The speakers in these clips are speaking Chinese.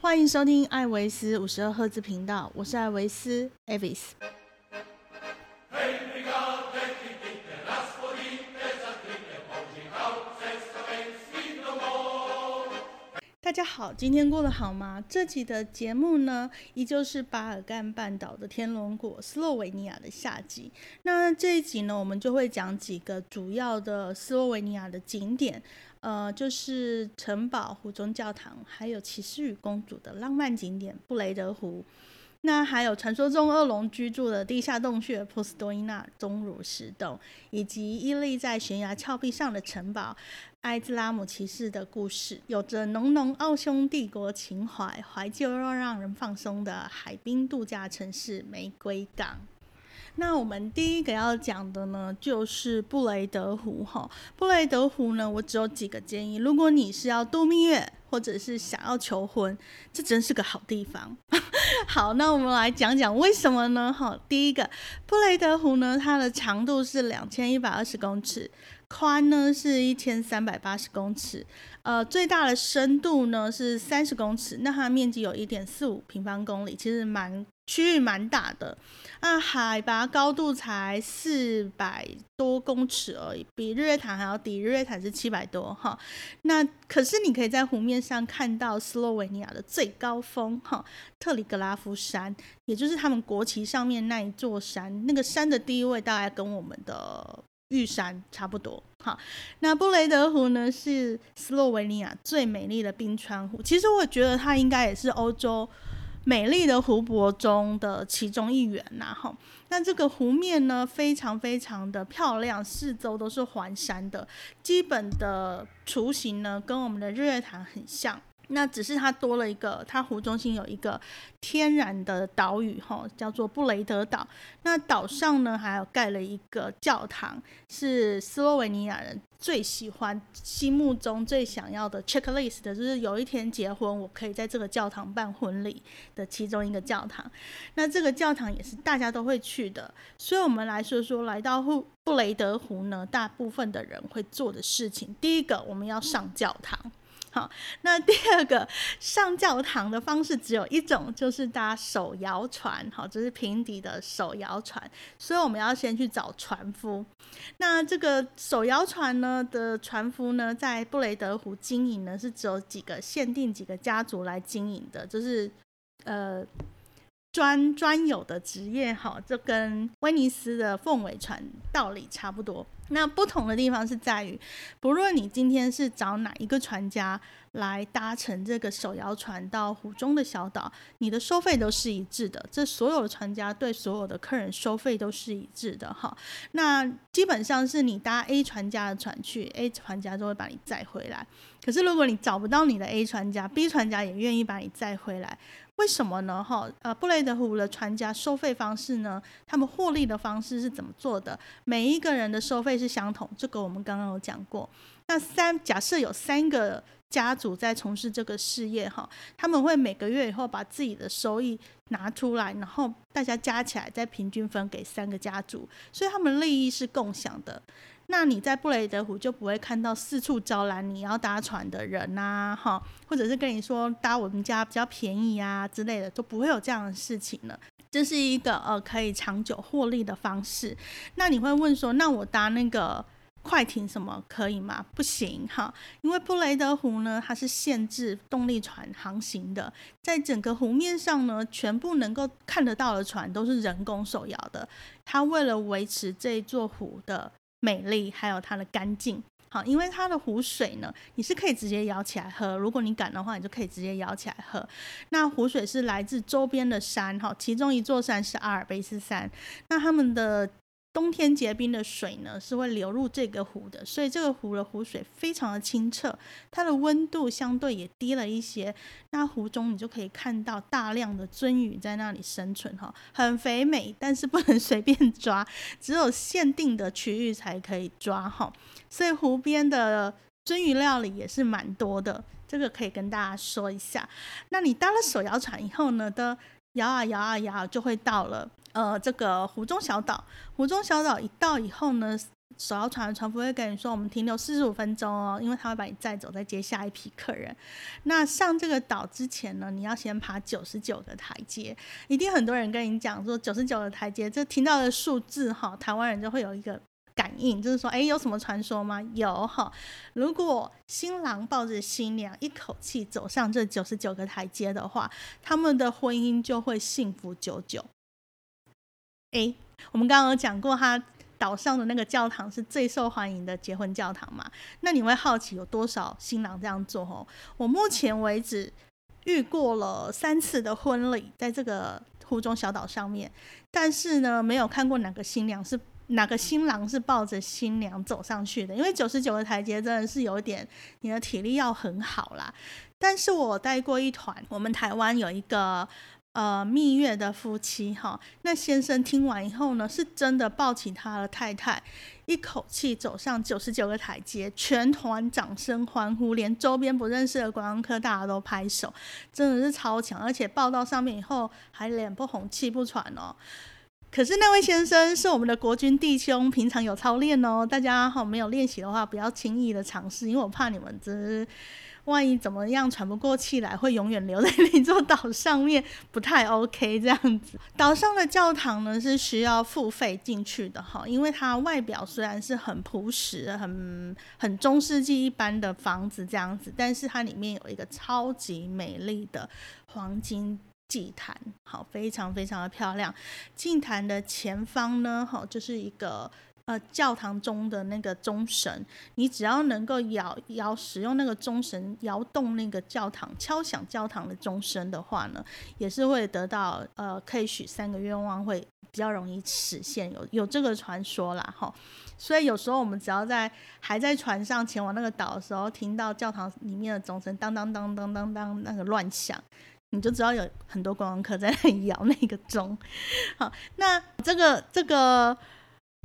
欢迎收听艾维斯五十二赫兹频道，我是艾维斯 Avis。家好，今天过得好吗？这集的节目呢，依旧是巴尔干半岛的天龙国斯洛维尼亚的下集。那这一集呢，我们就会讲几个主要的斯洛维尼亚的景点，呃，就是城堡、湖中教堂，还有骑士与公主的浪漫景点布雷德湖。那还有传说中恶龙居住的地下洞穴波斯多伊纳钟乳石洞，以及屹立在悬崖峭壁上的城堡埃兹拉姆骑士的故事，有着浓浓奥匈帝国情怀、怀旧又让人放松的海滨度假城市玫瑰港。那我们第一个要讲的呢，就是布雷德湖哈。布雷德湖呢，我只有几个建议。如果你是要度蜜月，或者是想要求婚，这真是个好地方。好，那我们来讲讲为什么呢？哈，第一个，布雷德湖呢，它的长度是两千一百二十公尺，宽呢是一千三百八十公尺，呃，最大的深度呢是三十公尺，那它面积有一点四五平方公里，其实蛮。区域蛮大的，那海拔高度才四百多公尺而已，比日月潭还要低。日月潭是七百多哈，那可是你可以在湖面上看到斯洛维尼亚的最高峰哈，特里格拉夫山，也就是他们国旗上面那一座山。那个山的地位大概跟我们的玉山差不多哈。那布雷德湖呢，是斯洛维尼亚最美丽的冰川湖。其实我觉得它应该也是欧洲。美丽的湖泊中的其中一员呐，哈，那这个湖面呢，非常非常的漂亮，四周都是环山的，基本的雏形呢，跟我们的日月潭很像。那只是它多了一个，它湖中心有一个天然的岛屿，哈，叫做布雷德岛。那岛上呢，还有盖了一个教堂，是斯洛维尼亚人最喜欢、心目中最想要的 checklist 的，就是有一天结婚，我可以在这个教堂办婚礼的其中一个教堂。那这个教堂也是大家都会去的。所以我们来说说，来到布布雷德湖呢，大部分的人会做的事情，第一个，我们要上教堂。好，那第二个上教堂的方式只有一种，就是搭手摇船。好，这是平底的手摇船，所以我们要先去找船夫。那这个手摇船呢的船夫呢，在布雷德湖经营呢，是只有几个限定几个家族来经营的，就是呃。专专有的职业哈，这跟威尼斯的凤尾船道理差不多。那不同的地方是在于，不论你今天是找哪一个船家来搭乘这个手摇船到湖中的小岛，你的收费都是一致的。这所有的船家对所有的客人收费都是一致的哈。那基本上是你搭 A 船家的船去，A 船家就会把你载回来。可是如果你找不到你的 A 船家，B 船家也愿意把你载回来。为什么呢？哈，呃，布雷德湖的船家收费方式呢？他们获利的方式是怎么做的？每一个人的收费是相同，这个我们刚刚有讲过。那三假设有三个家族在从事这个事业，哈，他们会每个月以后把自己的收益拿出来，然后大家加起来再平均分给三个家族，所以他们利益是共享的。那你在布雷德湖就不会看到四处招揽你要搭船的人呐，哈，或者是跟你说搭我们家比较便宜啊之类的，都不会有这样的事情了。这是一个呃可以长久获利的方式。那你会问说，那我搭那个快艇什么可以吗？不行哈，因为布雷德湖呢，它是限制动力船航行的，在整个湖面上呢，全部能够看得到的船都是人工手摇的。它为了维持这座湖的。美丽，还有它的干净，好，因为它的湖水呢，你是可以直接舀起来喝。如果你敢的话，你就可以直接舀起来喝。那湖水是来自周边的山，哈，其中一座山是阿尔卑斯山。那他们的。冬天结冰的水呢，是会流入这个湖的，所以这个湖的湖水非常的清澈，它的温度相对也低了一些。那湖中你就可以看到大量的鳟鱼在那里生存，哈，很肥美，但是不能随便抓，只有限定的区域才可以抓，哈。所以湖边的鳟鱼料理也是蛮多的，这个可以跟大家说一下。那你搭了手摇船以后呢，的摇啊摇啊摇，就会到了。呃，这个湖中小岛，湖中小岛一到以后呢，首要船的船夫会跟你说，我们停留四十五分钟哦，因为他会把你载走，再接下一批客人。那上这个岛之前呢，你要先爬九十九个台阶。一定很多人跟你讲说九十九个台阶，这听到的数字哈，台湾人就会有一个感应，就是说，哎，有什么传说吗？有哈，如果新郎抱着新娘一口气走上这九十九个台阶的话，他们的婚姻就会幸福久久。哎，我们刚刚有讲过他。岛上的那个教堂是最受欢迎的结婚教堂嘛？那你会好奇有多少新郎这样做？哦，我目前为止遇过了三次的婚礼，在这个湖中小岛上面，但是呢，没有看过哪个新娘是哪个新郎是抱着新娘走上去的。因为九十九个台阶真的是有点，你的体力要很好啦。但是我带过一团，我们台湾有一个。呃，蜜月的夫妻哈，那先生听完以后呢，是真的抱起他的太太，一口气走上九十九个台阶，全团掌声欢呼，连周边不认识的观光客大家都拍手，真的是超强，而且抱到上面以后还脸不红气不喘哦。可是那位先生是我们的国军弟兄，平常有操练哦，大家哈没有练习的话，不要轻易的尝试，因为我怕你们这。万一怎么样喘不过气来，会永远留在那座岛上面，不太 OK 这样子。岛上的教堂呢是需要付费进去的哈，因为它外表虽然是很朴实、很很中世纪一般的房子这样子，但是它里面有一个超级美丽的黄金祭坛，好，非常非常的漂亮。祭坛的前方呢，好，就是一个。呃，教堂中的那个钟神，你只要能够摇摇使用那个钟神摇动那个教堂敲响教堂的钟声的话呢，也是会得到呃可以许三个愿望会比较容易实现，有有这个传说啦哈。所以有时候我们只要在还在船上前往那个岛的时候，听到教堂里面的钟声当当当当当当那个乱响，你就知道有很多观光客在那里摇那个钟。好，那这个这个。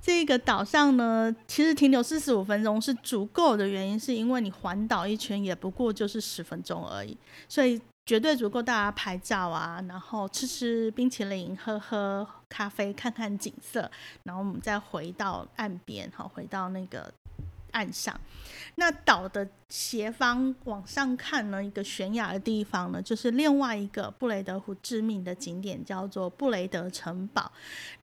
这个岛上呢，其实停留四十五分钟是足够的原因，是因为你环岛一圈也不过就是十分钟而已，所以绝对足够大家拍照啊，然后吃吃冰淇淋，喝喝咖啡，看看景色，然后我们再回到岸边，好，回到那个。岸上，那岛的斜方往上看呢，一个悬崖的地方呢，就是另外一个布雷德湖致命的景点，叫做布雷德城堡。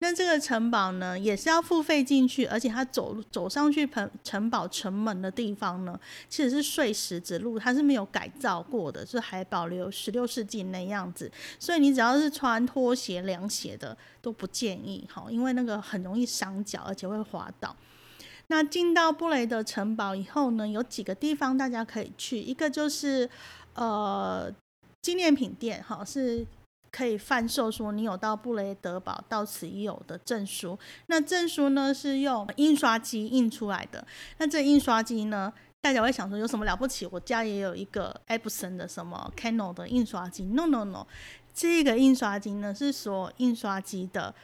那这个城堡呢，也是要付费进去，而且它走走上去城城堡城门的地方呢，其实是碎石子路，它是没有改造过的，是还保留十六世纪那样子。所以你只要是穿拖鞋、凉鞋的都不建议，哈，因为那个很容易伤脚，而且会滑倒。那进到布雷德城堡以后呢，有几个地方大家可以去，一个就是呃纪念品店，哈，是可以贩售说你有到布雷德堡到此一游的证书。那证书呢是用印刷机印出来的。那这印刷机呢，大家会想说有什么了不起？我家也有一个 Epson 的什么 Canon 的印刷机。No No No，这个印刷机呢是说印刷机的。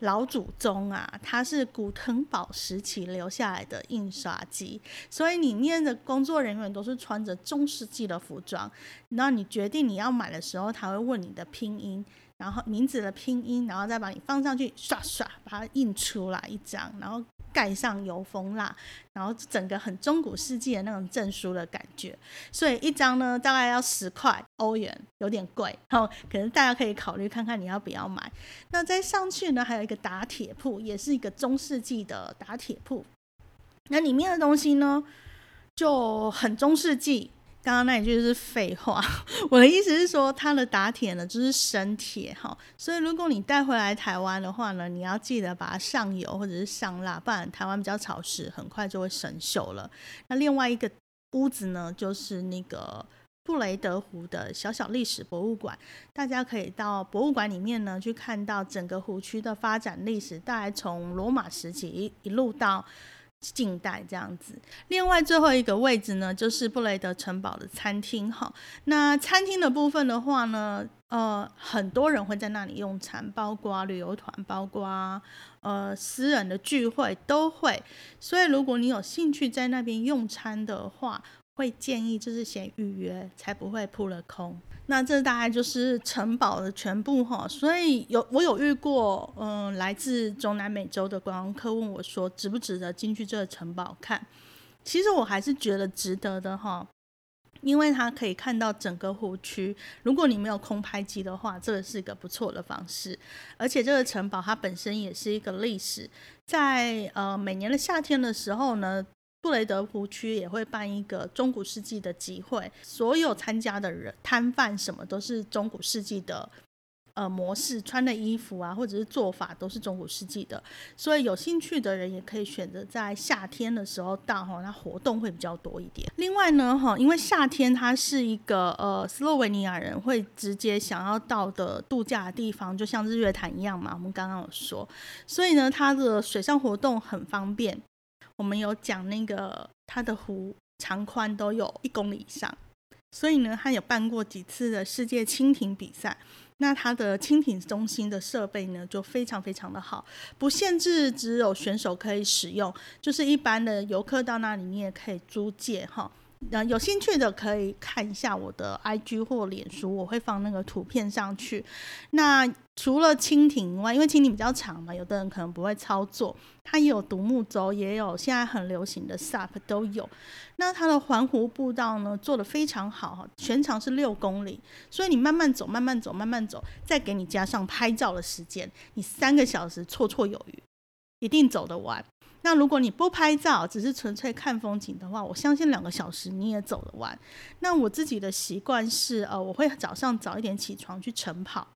老祖宗啊，它是古腾堡时期留下来的印刷机，所以里面的工作人员都是穿着中世纪的服装。那你决定你要买的时候，他会问你的拼音。然后名字的拼音，然后再把你放上去，刷刷把它印出来一张，然后盖上油封蜡，然后整个很中古世纪的那种证书的感觉。所以一张呢大概要十块欧元，有点贵。然后，可能大家可以考虑看看你要不要买。那再上去呢，还有一个打铁铺，也是一个中世纪的打铁铺。那里面的东西呢就很中世纪。刚刚那一句是废话，我的意思是说，它的打铁呢就是生铁哈，所以如果你带回来台湾的话呢，你要记得把它上油或者是上蜡，不然台湾比较潮湿，很快就会生锈了。那另外一个屋子呢，就是那个布雷德湖的小小历史博物馆，大家可以到博物馆里面呢去看到整个湖区的发展历史，大概从罗马时期一一路到。近代这样子，另外最后一个位置呢，就是布雷德城堡的餐厅哈。那餐厅的部分的话呢，呃，很多人会在那里用餐，包括旅游团，包括呃私人的聚会都会。所以如果你有兴趣在那边用餐的话，会建议就是先预约，才不会扑了空。那这大概就是城堡的全部哈。所以有我有遇过，嗯，来自中南美洲的观光客问我说，值不值得进去这个城堡看？其实我还是觉得值得的哈，因为它可以看到整个湖区。如果你没有空拍机的话，这个是一个不错的方式。而且这个城堡它本身也是一个历史，在呃每年的夏天的时候呢。布雷德湖区也会办一个中古世纪的集会，所有参加的人、摊贩什么都是中古世纪的呃模式，穿的衣服啊，或者是做法都是中古世纪的，所以有兴趣的人也可以选择在夏天的时候到哈，那活动会比较多一点。另外呢，哈，因为夏天它是一个呃斯洛维尼亚人会直接想要到的度假的地方，就像日月潭一样嘛，我们刚刚有说，所以呢，它的水上活动很方便。我们有讲那个它的湖长宽都有一公里以上，所以呢，它有办过几次的世界蜻蜓比赛。那它的蜻蜓中心的设备呢，就非常非常的好，不限制只有选手可以使用，就是一般的游客到那里你也可以租借哈。呃，有兴趣的可以看一下我的 IG 或脸书，我会放那个图片上去。那除了蜻蜓以外，因为蜻蜓比较长嘛，有的人可能不会操作，它也有独木舟，也有现在很流行的 SUP 都有。那它的环湖步道呢，做的非常好哈，全长是六公里，所以你慢慢走，慢慢走，慢慢走，再给你加上拍照的时间，你三个小时绰绰有余，一定走得完。那如果你不拍照，只是纯粹看风景的话，我相信两个小时你也走得完。那我自己的习惯是，呃，我会早上早一点起床去晨跑。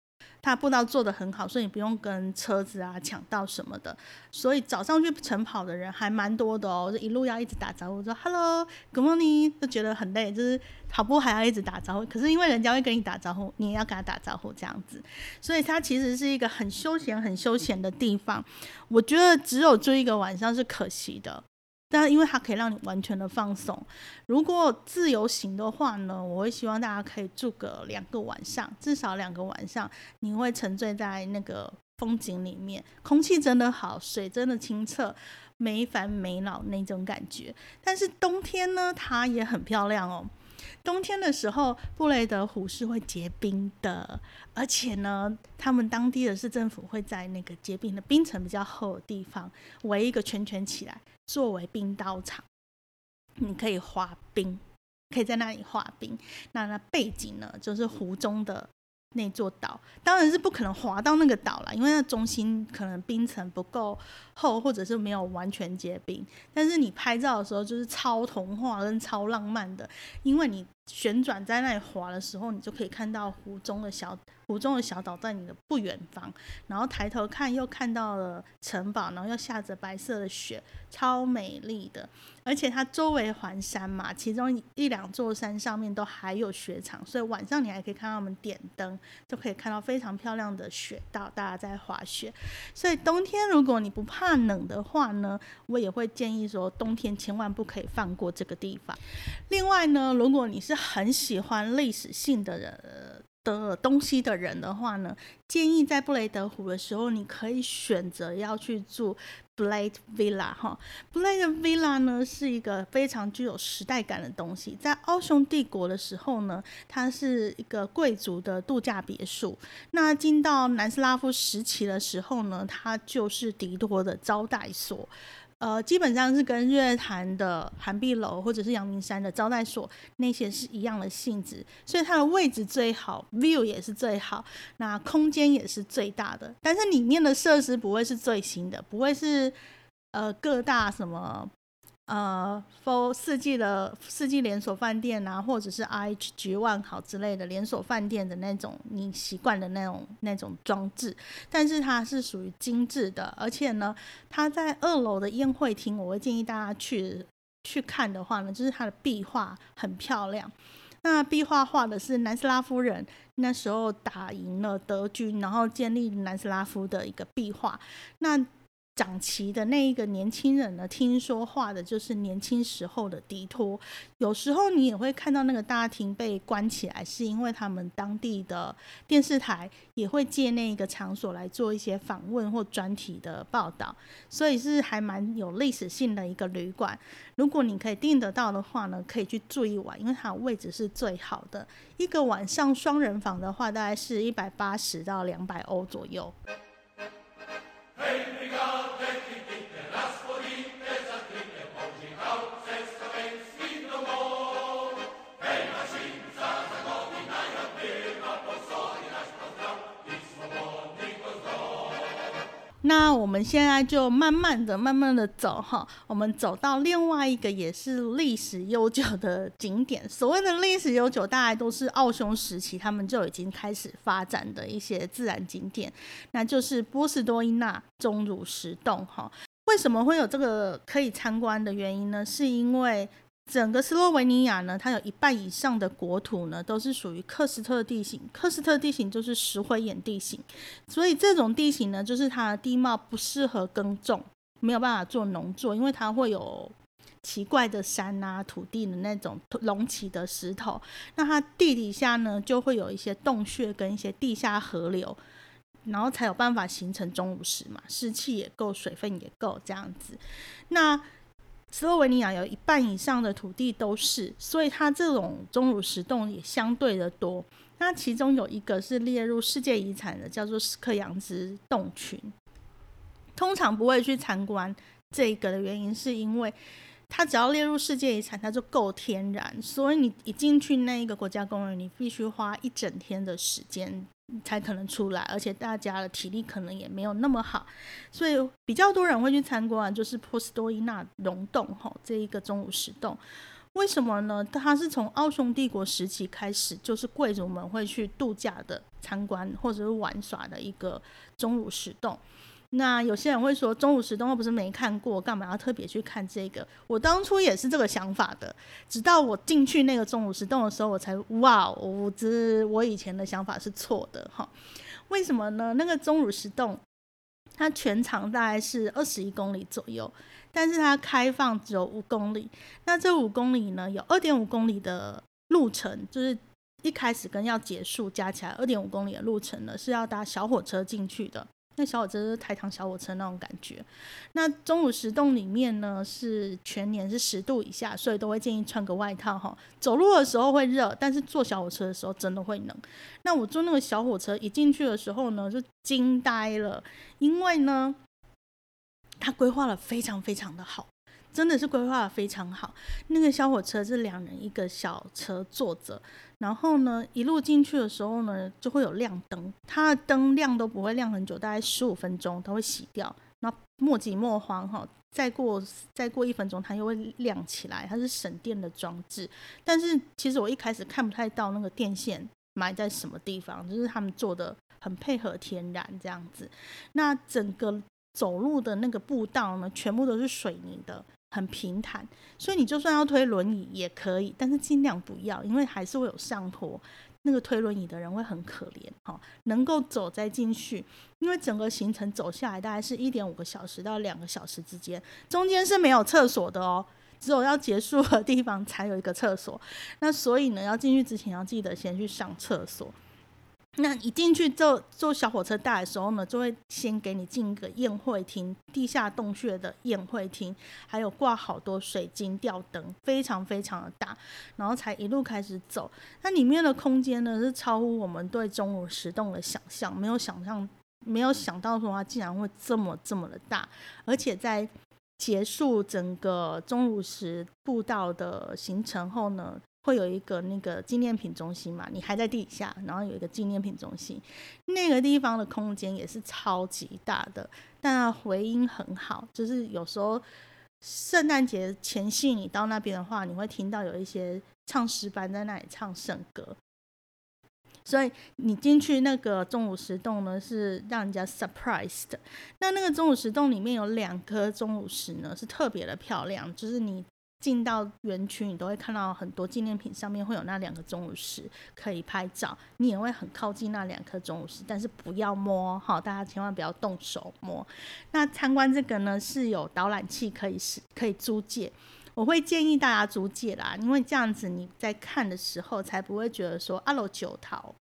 它步道做的很好，所以你不用跟车子啊抢道什么的。所以早上去晨跑的人还蛮多的哦，就一路要一直打招呼，说 “hello”，“good morning”，就觉得很累，就是跑步还要一直打招呼。可是因为人家会跟你打招呼，你也要跟他打招呼这样子，所以它其实是一个很休闲、很休闲的地方。我觉得只有住一个晚上是可惜的。但因为它可以让你完全的放松。如果自由行的话呢，我会希望大家可以住个两个晚上，至少两个晚上，你会沉醉在那个风景里面，空气真的好，水真的清澈，没烦没恼那种感觉。但是冬天呢，它也很漂亮哦。冬天的时候，布雷德湖是会结冰的，而且呢，他们当地的市政府会在那个结冰的冰层比较厚的地方围一个圈圈起来，作为冰刀场，你可以滑冰，可以在那里滑冰。那那背景呢，就是湖中的。那座岛当然是不可能滑到那个岛了，因为那中心可能冰层不够厚，或者是没有完全结冰。但是你拍照的时候就是超童话跟超浪漫的，因为你旋转在那里滑的时候，你就可以看到湖中的小湖中的小岛在你的不远方，然后抬头看又看到了城堡，然后又下着白色的雪，超美丽的。而且它周围环山嘛，其中一两座山上面都还有雪场，所以晚上你还可以看到我们点灯，就可以看到非常漂亮的雪道，大家在滑雪。所以冬天如果你不怕冷的话呢，我也会建议说冬天千万不可以放过这个地方。另外呢，如果你是很喜欢历史性的人。的东西的人的话呢，建议在布雷德湖的时候，你可以选择要去住 Blade Villa 哈。Blade Villa 呢是一个非常具有时代感的东西，在奥匈帝国的时候呢，它是一个贵族的度假别墅。那进到南斯拉夫时期的时候呢，它就是迪多的招待所。呃，基本上是跟日月潭的寒碧楼或者是阳明山的招待所那些是一样的性质，所以它的位置最好，view 也是最好，那空间也是最大的，但是里面的设施不会是最新的，不会是呃各大什么。呃，for 四季的四季连锁饭店啊，或者是 IHG 万豪之类的连锁饭店的那种你习惯的那种那种装置，但是它是属于精致的，而且呢，它在二楼的宴会厅，我会建议大家去去看的话呢，就是它的壁画很漂亮。那壁画画的是南斯拉夫人那时候打赢了德军，然后建立南斯拉夫的一个壁画。那长旗的那一个年轻人呢，听说画的就是年轻时候的迪托。有时候你也会看到那个大厅被关起来，是因为他们当地的电视台也会借那一个场所来做一些访问或专题的报道，所以是还蛮有历史性的一个旅馆。如果你可以订得到的话呢，可以去住一晚，因为它位置是最好的。一个晚上双人房的话，大概是一百八十到两百欧左右。Heiliger, deck 那我们现在就慢慢的、慢慢的走哈，我们走到另外一个也是历史悠久的景点。所谓的历史悠久，大概都是奥匈时期他们就已经开始发展的一些自然景点，那就是波斯多伊纳钟乳石洞哈。为什么会有这个可以参观的原因呢？是因为整个斯洛维尼亚呢，它有一半以上的国土呢，都是属于克斯特地形。克斯特地形就是石灰岩地形，所以这种地形呢，就是它的地貌不适合耕种，没有办法做农作，因为它会有奇怪的山啊、土地的那种隆起的石头。那它地底下呢，就会有一些洞穴跟一些地下河流，然后才有办法形成钟乳石嘛，湿气也够，水分也够这样子。那斯洛文尼亚有一半以上的土地都是，所以它这种钟乳石洞也相对的多。那其中有一个是列入世界遗产的，叫做斯克扬兹洞群。通常不会去参观这个的原因，是因为它只要列入世界遗产，它就够天然。所以你一进去那一个国家公园，你必须花一整天的时间。才可能出来，而且大家的体力可能也没有那么好，所以比较多人会去参观，就是波斯多伊纳溶洞吼这一个钟乳石洞。为什么呢？它是从奥匈帝国时期开始，就是贵族们会去度假的参观或者是玩耍的一个钟乳石洞。那有些人会说，钟乳石洞又不是没看过，干嘛要特别去看这个？我当初也是这个想法的，直到我进去那个钟乳石洞的时候，我才哇，我这我以前的想法是错的哈。为什么呢？那个钟乳石洞它全长大概是二十一公里左右，但是它开放只有五公里。那这五公里呢，有二点五公里的路程，就是一开始跟要结束加起来二点五公里的路程呢，是要搭小火车进去的。那小火车是台糖小火车那种感觉。那中午十洞里面呢，是全年是十度以下，所以都会建议穿个外套哈。走路的时候会热，但是坐小火车的时候真的会冷。那我坐那个小火车一进去的时候呢，就惊呆了，因为呢，它规划的非常非常的好。真的是规划的非常好。那个小火车是两人一个小车坐着，然后呢，一路进去的时候呢，就会有亮灯，它的灯亮都不会亮很久，大概十五分钟它会熄掉。那莫急莫慌哈，再过再过一分钟它又会亮起来，它是省电的装置。但是其实我一开始看不太到那个电线埋在什么地方，就是他们做的很配合天然这样子。那整个走路的那个步道呢，全部都是水泥的。很平坦，所以你就算要推轮椅也可以，但是尽量不要，因为还是会有上坡，那个推轮椅的人会很可怜哈。能够走再进去，因为整个行程走下来大概是一点五个小时到两个小时之间，中间是没有厕所的哦，只有要结束的地方才有一个厕所。那所以呢，要进去之前要记得先去上厕所。那一进去坐坐小火车带的时候呢，就会先给你进一个宴会厅，地下洞穴的宴会厅，还有挂好多水晶吊灯，非常非常的大，然后才一路开始走。那里面的空间呢，是超乎我们对钟乳石洞的想象，没有想象，没有想到说它竟然会这么这么的大，而且在结束整个钟乳石步道的行程后呢。会有一个那个纪念品中心嘛？你还在地下，然后有一个纪念品中心，那个地方的空间也是超级大的，但回音很好。就是有时候圣诞节前夕你到那边的话，你会听到有一些唱诗班在那里唱圣歌。所以你进去那个钟乳石洞呢，是让人家 surprised。那那个钟乳石洞里面有两颗钟乳石呢，是特别的漂亮，就是你。进到园区，你都会看到很多纪念品上面会有那两个钟乳石可以拍照，你也会很靠近那两颗钟乳石，但是不要摸哈，大家千万不要动手摸。那参观这个呢是有导览器可以是可以租借，我会建议大家租借啦，因为这样子你在看的时候才不会觉得说阿罗九桃。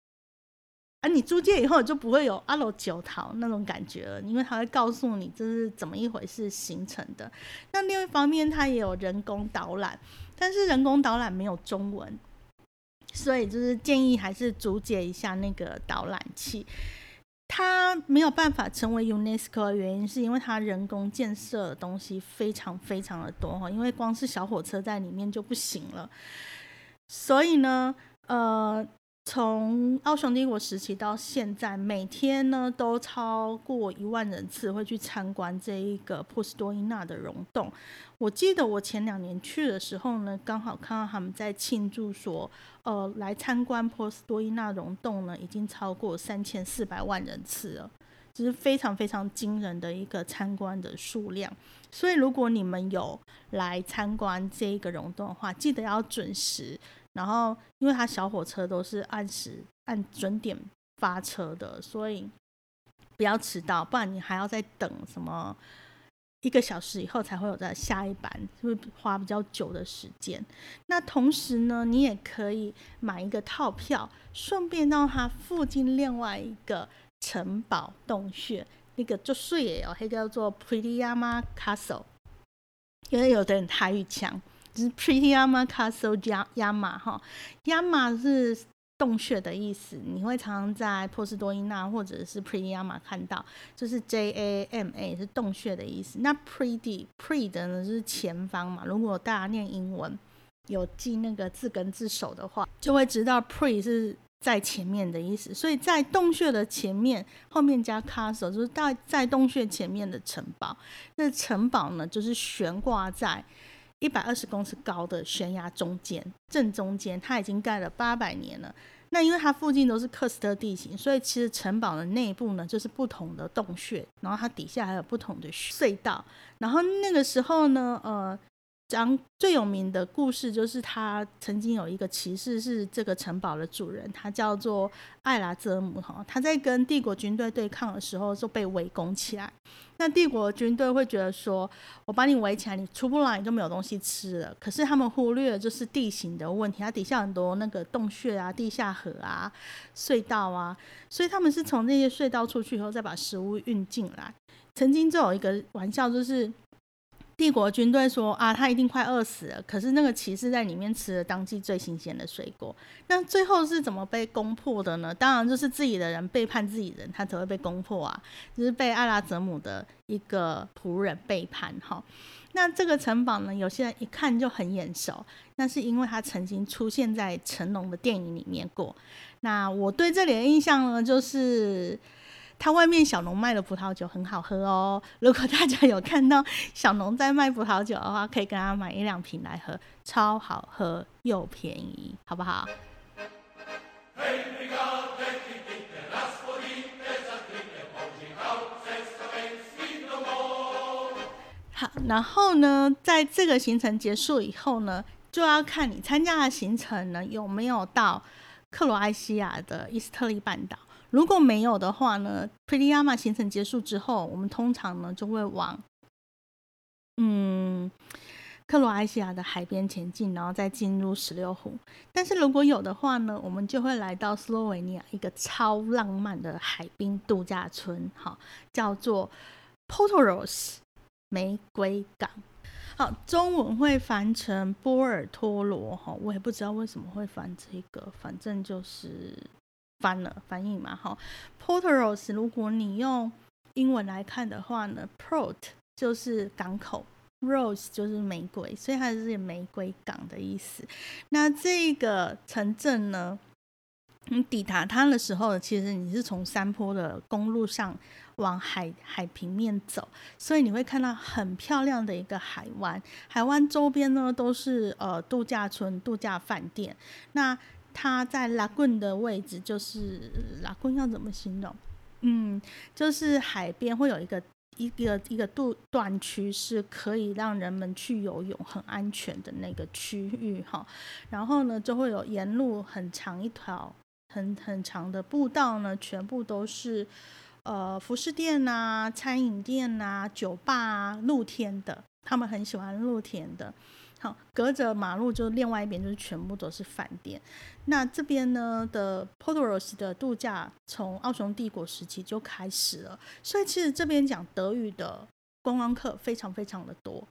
而你租借以后就不会有阿罗九桃那种感觉了，因为它会告诉你这是怎么一回事形成的。那另一方面，它也有人工导览，但是人工导览没有中文，所以就是建议还是租借一下那个导览器。它没有办法成为 UNESCO 的原因，是因为它人工建设的东西非常非常的多哈，因为光是小火车在里面就不行了。所以呢，呃。从奥匈帝国时期到现在，每天呢都超过一万人次会去参观这一个波斯多伊纳的溶洞。我记得我前两年去的时候呢，刚好看到他们在庆祝说，呃，来参观波斯多伊纳溶洞呢，已经超过三千四百万人次了，这是非常非常惊人的一个参观的数量。所以如果你们有来参观这一个溶洞的话，记得要准时。然后，因为它小火车都是按时按准点发车的，所以不要迟到，不然你还要再等什么一个小时以后才会有在下一班，会花比较久的时间。那同时呢，你也可以买一个套票，顺便到它附近另外一个城堡洞穴，那个就睡也有，它叫做 Pretty Yama Castle，因为有的人台语强。就是 Pretty Yama Castle 加 Yama 哈，Yama 是洞穴的意思，你会常常在波斯多伊纳或者是 Pretty Yama 看到，就是 J A M A 是洞穴的意思。那 Pretty Pre 的呢就是前方嘛？如果大家念英文有记那个字根字首的话，就会知道 Pre 是在前面的意思。所以在洞穴的前面后面加 Castle，就是在在洞穴前面的城堡。那城堡呢，就是悬挂在。一百二十公尺高的悬崖中间，正中间，它已经盖了八百年了。那因为它附近都是喀斯特地形，所以其实城堡的内部呢，就是不同的洞穴，然后它底下还有不同的隧道。然后那个时候呢，呃。讲最有名的故事就是，他曾经有一个骑士是这个城堡的主人，他叫做艾拉泽姆哈。他在跟帝国军队对抗的时候就被围攻起来。那帝国军队会觉得说，我把你围起来，你出不来，你就没有东西吃了。可是他们忽略了就是地形的问题，它底下很多那个洞穴啊、地下河啊、隧道啊，所以他们是从那些隧道出去以后再把食物运进来。曾经就有一个玩笑就是。帝国军队说啊，他一定快饿死了。可是那个骑士在里面吃了当季最新鲜的水果。那最后是怎么被攻破的呢？当然就是自己的人背叛自己人，他才会被攻破啊。就是被阿拉泽姆的一个仆人背叛哈。那这个城堡呢，有些人一看就很眼熟，那是因为他曾经出现在成龙的电影里面过。那我对这里的印象呢，就是。他外面小农卖的葡萄酒很好喝哦，如果大家有看到小农在卖葡萄酒的话，可以跟他买一两瓶来喝，超好喝又便宜，好不好？好，然后呢，在这个行程结束以后呢，就要看你参加的行程呢有没有到克罗埃西亚的伊斯特利半岛。如果没有的话呢，Prettyama 行程结束之后，我们通常呢就会往嗯克罗埃西亚的海边前进，然后再进入十六湖。但是如果有的话呢，我们就会来到斯洛维尼亚一个超浪漫的海滨度假村，哈，叫做 Portoros 玫瑰港。好，中文会翻成波尔托罗，哈，我也不知道为什么会翻这个，反正就是。翻了翻译嘛，哈，Portos，如果你用英文来看的话呢，Port 就是港口，Rose 就是玫瑰，所以它是玫瑰港的意思。那这个城镇呢，你抵达它的时候，其实你是从山坡的公路上往海海平面走，所以你会看到很漂亮的一个海湾。海湾周边呢都是呃度假村、度假饭店。那它在拉棍的位置，就是拉棍要怎么形容？嗯，就是海边会有一个一个一个度段区是可以让人们去游泳很安全的那个区域哈，然后呢就会有沿路很长一条很很长的步道呢，全部都是呃服饰店呐、餐饮店呐、酒吧啊，露天的，他们很喜欢露天的。好，隔着马路就另外一边就是全部都是饭店。那这边呢的 Podros 的度假从奥匈帝国时期就开始了，所以其实这边讲德语的观光客非常非常的多。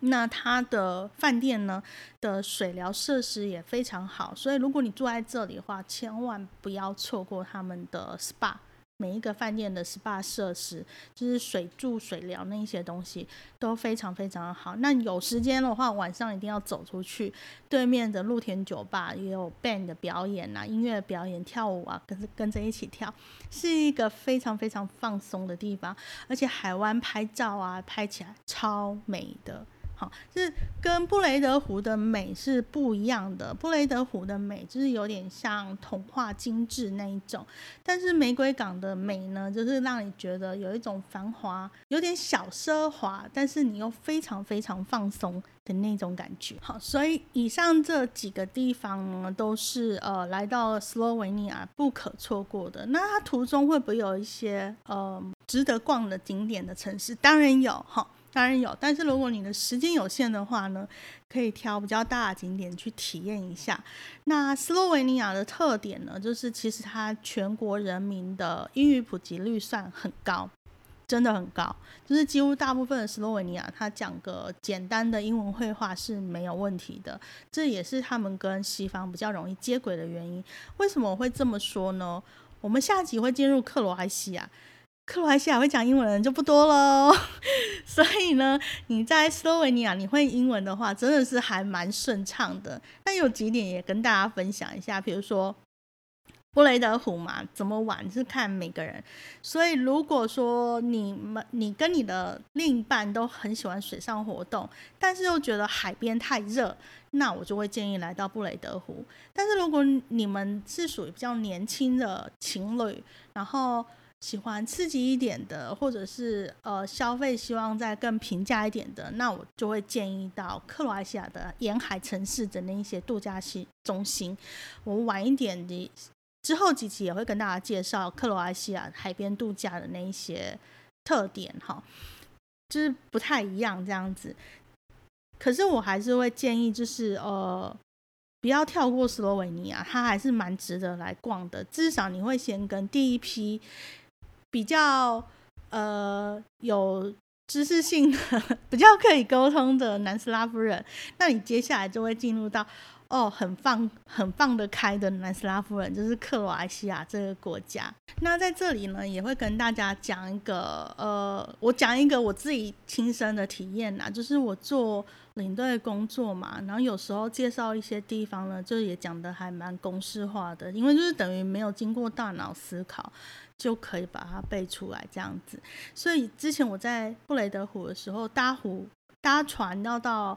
那它的饭店呢的水疗设施也非常好，所以如果你住在这里的话，千万不要错过他们的 SPA。每一个饭店的 SPA 设施，就是水柱、水疗那一些东西都非常非常的好。那有时间的话，晚上一定要走出去，对面的露天酒吧也有 band 的表演啊，音乐表演、跳舞啊，跟跟着一起跳，是一个非常非常放松的地方。而且海湾拍照啊，拍起来超美的。就是跟布雷德湖的美是不一样的。布雷德湖的美就是有点像童话精致那一种，但是玫瑰港的美呢，就是让你觉得有一种繁华，有点小奢华，但是你又非常非常放松的那种感觉。好，所以以上这几个地方呢，都是呃来到斯洛维尼亚不可错过的。那它途中会不会有一些呃值得逛的景点的城市？当然有，哈。当然有，但是如果你的时间有限的话呢，可以挑比较大的景点去体验一下。那斯洛维尼亚的特点呢，就是其实它全国人民的英语普及率算很高，真的很高，就是几乎大部分的斯洛维尼亚，它讲个简单的英文会话是没有问题的。这也是他们跟西方比较容易接轨的原因。为什么我会这么说呢？我们下集会进入克罗埃西亚。克罗埃西亚会讲英文的人就不多喽，所以呢，你在斯洛维尼亚你会英文的话，真的是还蛮顺畅的。那有几点也跟大家分享一下，比如说布雷德湖嘛，怎么玩是看每个人。所以如果说你们你跟你的另一半都很喜欢水上活动，但是又觉得海边太热，那我就会建议来到布雷德湖。但是如果你们是属于比较年轻的情侣，然后喜欢刺激一点的，或者是呃消费希望再更平价一点的，那我就会建议到克罗埃西亚的沿海城市的那一些度假系中心。我晚一点的之后几期也会跟大家介绍克罗埃西亚海边度假的那一些特点，哈，就是不太一样这样子。可是我还是会建议，就是呃不要跳过斯洛维尼亚，它还是蛮值得来逛的。至少你会先跟第一批。比较呃有知识性的、比较可以沟通的南斯拉夫人，那你接下来就会进入到哦很放很放得开的南斯拉夫人，就是克罗埃西亚这个国家。那在这里呢，也会跟大家讲一个呃，我讲一个我自己亲身的体验啦，就是我做领队工作嘛，然后有时候介绍一些地方呢，就也讲的还蛮公式化的，因为就是等于没有经过大脑思考。就可以把它背出来，这样子。所以之前我在布雷德湖的时候，搭湖搭船要到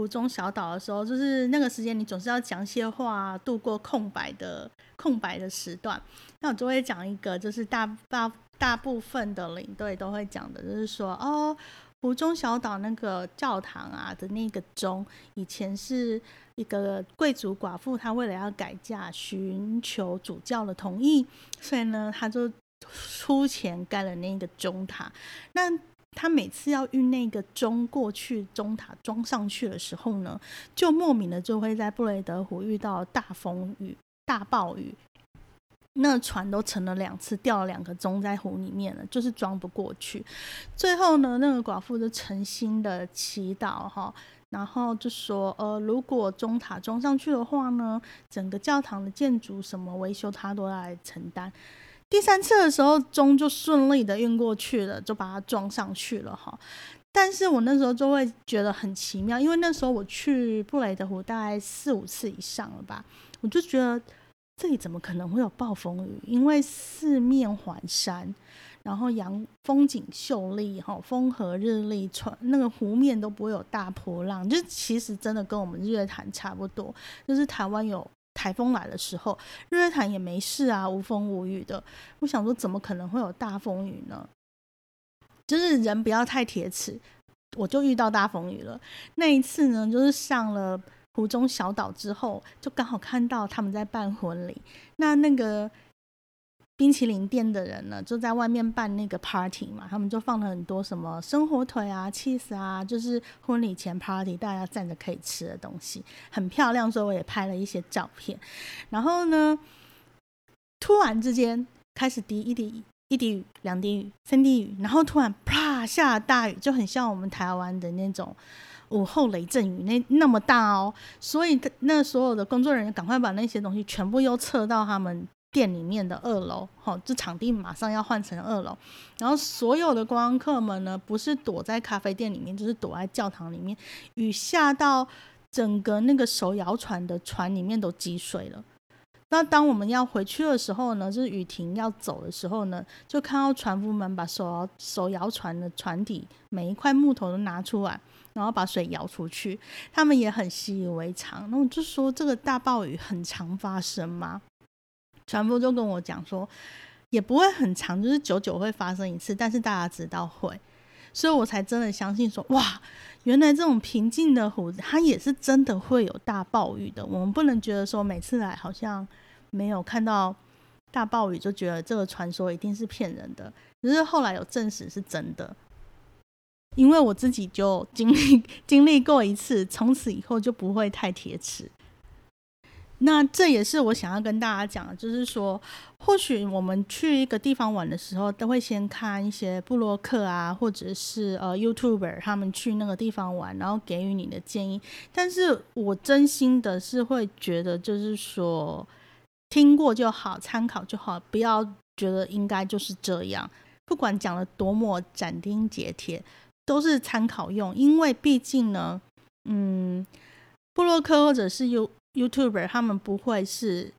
湖中小岛的时候，就是那个时间，你总是要讲些话，度过空白的空白的时段。那我就会讲一个，就是大大大部分的领队都会讲的，就是说哦。湖中小岛那个教堂啊的那个钟，以前是一个贵族寡妇，她为了要改嫁，寻求主教的同意，所以呢，她就出钱盖了那个钟塔。那他每次要运那个钟过去钟塔装上去的时候呢，就莫名的就会在布雷德湖遇到大风雨、大暴雨。那船都沉了两次，掉了两个钟在湖里面了，就是装不过去。最后呢，那个寡妇就诚心的祈祷哈，然后就说：呃，如果钟塔装上去的话呢，整个教堂的建筑什么维修他都来承担。第三次的时候，钟就顺利的运过去了，就把它装上去了哈。但是我那时候就会觉得很奇妙，因为那时候我去布雷德湖大概四五次以上了吧，我就觉得。这里怎么可能会有暴风雨？因为四面环山，然后阳风景秀丽，哈，风和日丽，船那个湖面都不会有大波浪，就其实真的跟我们日月潭差不多。就是台湾有台风来的时候，日月潭也没事啊，无风无雨的。我想说，怎么可能会有大风雨呢？就是人不要太铁齿。我就遇到大风雨了。那一次呢，就是上了湖中小岛之后，就刚好看到他们在办婚礼。那那个冰淇淋店的人呢，就在外面办那个 party 嘛，他们就放了很多什么生火腿啊、cheese 啊，就是婚礼前 party 大家站着可以吃的东西，很漂亮，所以我也拍了一些照片。然后呢，突然之间开始滴一滴一滴雨，两滴雨，三滴雨，然后突然啪下大雨，就很像我们台湾的那种午后雷阵雨那那么大哦。所以那所有的工作人员赶快把那些东西全部又撤到他们店里面的二楼，好，这场地马上要换成二楼。然后所有的观光客们呢，不是躲在咖啡店里面，就是躲在教堂里面。雨下到整个那个手摇船的船里面都积水了。那当我们要回去的时候呢，就是雨停要走的时候呢，就看到船夫们把手摇手摇船的船底每一块木头都拿出来，然后把水摇出去。他们也很习以为常。那我就说，这个大暴雨很常发生吗？船夫就跟我讲说，也不会很长，就是久久会发生一次，但是大家知道会，所以我才真的相信说，哇，原来这种平静的湖，它也是真的会有大暴雨的。我们不能觉得说每次来好像。没有看到大暴雨，就觉得这个传说一定是骗人的。只是后来有证实是真的，因为我自己就经历 经历过一次，从此以后就不会太铁齿。那这也是我想要跟大家讲的，就是说，或许我们去一个地方玩的时候，都会先看一些布洛克啊，或者是呃 YouTuber 他们去那个地方玩，然后给予你的建议。但是我真心的是会觉得，就是说。听过就好，参考就好，不要觉得应该就是这样。不管讲了多么斩钉截铁，都是参考用。因为毕竟呢，嗯，布洛克或者是 You YouTuber，他们不会是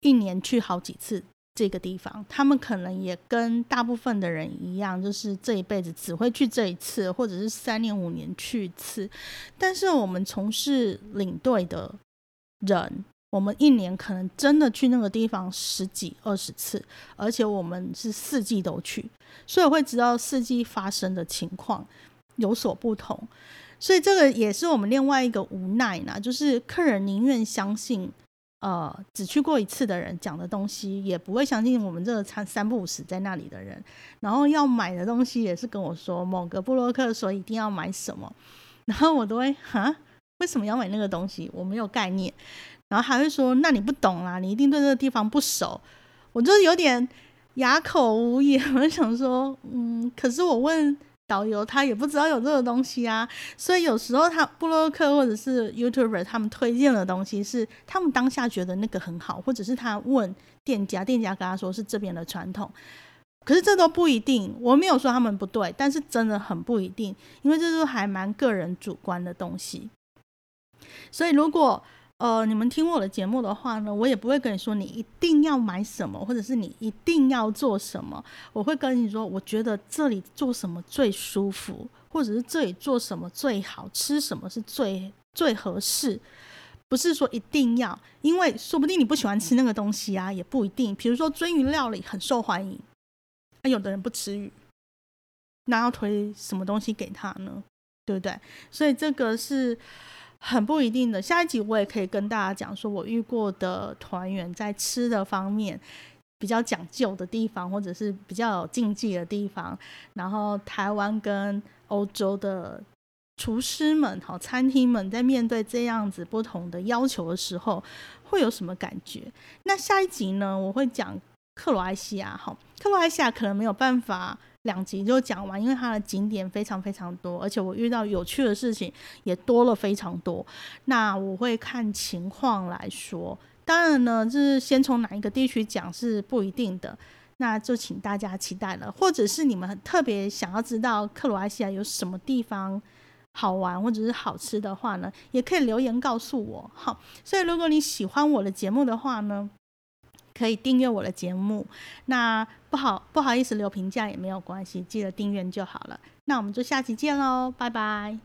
一年去好几次这个地方，他们可能也跟大部分的人一样，就是这一辈子只会去这一次，或者是三年五年去一次。但是我们从事领队的人。我们一年可能真的去那个地方十几二十次，而且我们是四季都去，所以会知道四季发生的情况有所不同。所以这个也是我们另外一个无奈呢，就是客人宁愿相信呃只去过一次的人讲的东西，也不会相信我们这个三三不五时在那里的人。然后要买的东西也是跟我说某个布洛克说一定要买什么，然后我都会哈为什么要买那个东西？我没有概念。然后还会说：“那你不懂啦，你一定对这个地方不熟。”我就有点哑口无言。我想说：“嗯，可是我问导游，他也不知道有这个东西啊。”所以有时候他布洛克或者是 YouTuber 他们推荐的东西是他们当下觉得那个很好，或者是他问店家，店家跟他说是这边的传统。可是这都不一定，我没有说他们不对，但是真的很不一定，因为这都还蛮个人主观的东西。所以如果呃，你们听我的节目的话呢，我也不会跟你说你一定要买什么，或者是你一定要做什么。我会跟你说，我觉得这里做什么最舒服，或者是这里做什么最好吃，什么是最最合适。不是说一定要，因为说不定你不喜欢吃那个东西啊，也不一定。比如说鳟鱼料理很受欢迎，那有的人不吃鱼，那要推什么东西给他呢？对不对？所以这个是。很不一定的，下一集我也可以跟大家讲，说我遇过的团员在吃的方面比较讲究的地方，或者是比较有禁忌的地方。然后台湾跟欧洲的厨师们、好餐厅们在面对这样子不同的要求的时候，会有什么感觉？那下一集呢，我会讲克罗埃西亚，好，克罗埃西亚可能没有办法。两集就讲完，因为它的景点非常非常多，而且我遇到有趣的事情也多了非常多。那我会看情况来说，当然呢，就是先从哪一个地区讲是不一定的，那就请大家期待了。或者是你们特别想要知道克罗埃西亚有什么地方好玩或者是好吃的话呢，也可以留言告诉我。好，所以如果你喜欢我的节目的话呢。可以订阅我的节目。那不好不好意思留评价也没有关系记得订阅就好了。那我们就下期见喽拜拜。